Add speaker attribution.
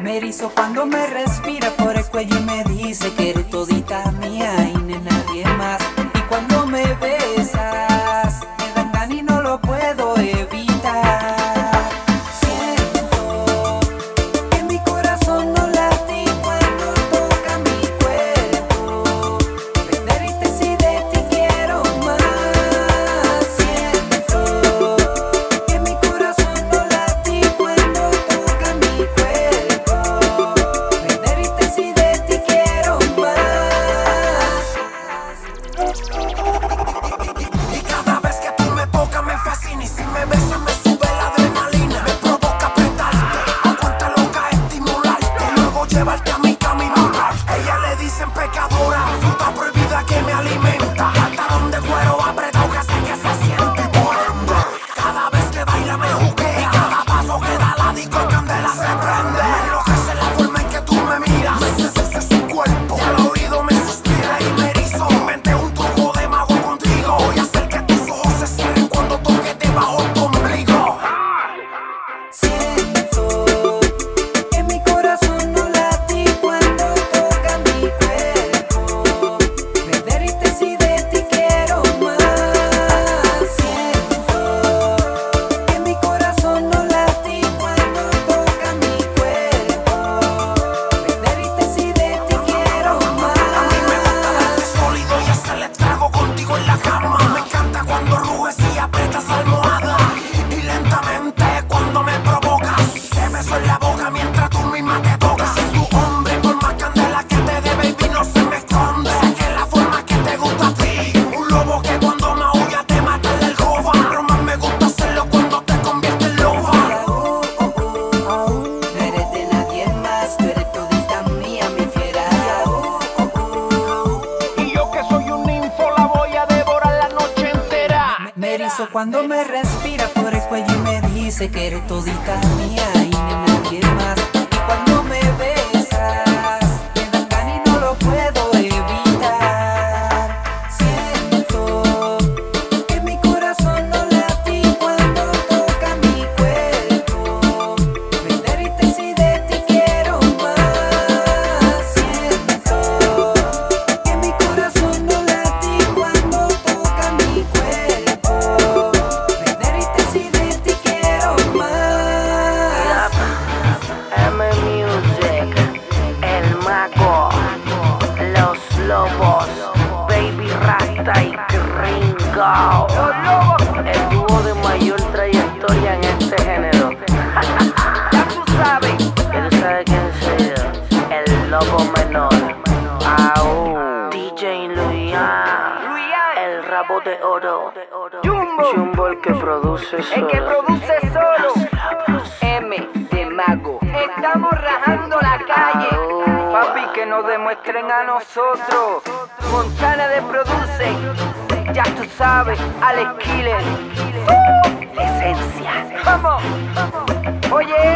Speaker 1: Me erizo cuando me respira por el cuello y me dice que eres todita mía y no nadie más. Bravo! cuando me respira por el cuello y me dice que eres todita mía. Y
Speaker 2: Los lobos, Baby Rasta y Gringo. El dúo de mayor trayectoria en este género. ya tú sabes. Ya tú sabes quién soy. El lobo menor. DJ Luian. El rabo de oro.
Speaker 3: Jumbo.
Speaker 2: Jumbo el que produce solo.
Speaker 3: El que produce solo. demuestren a nosotros. Montana de Produce, ya tú sabes, Alex Killer. Uh, vamos. Oye.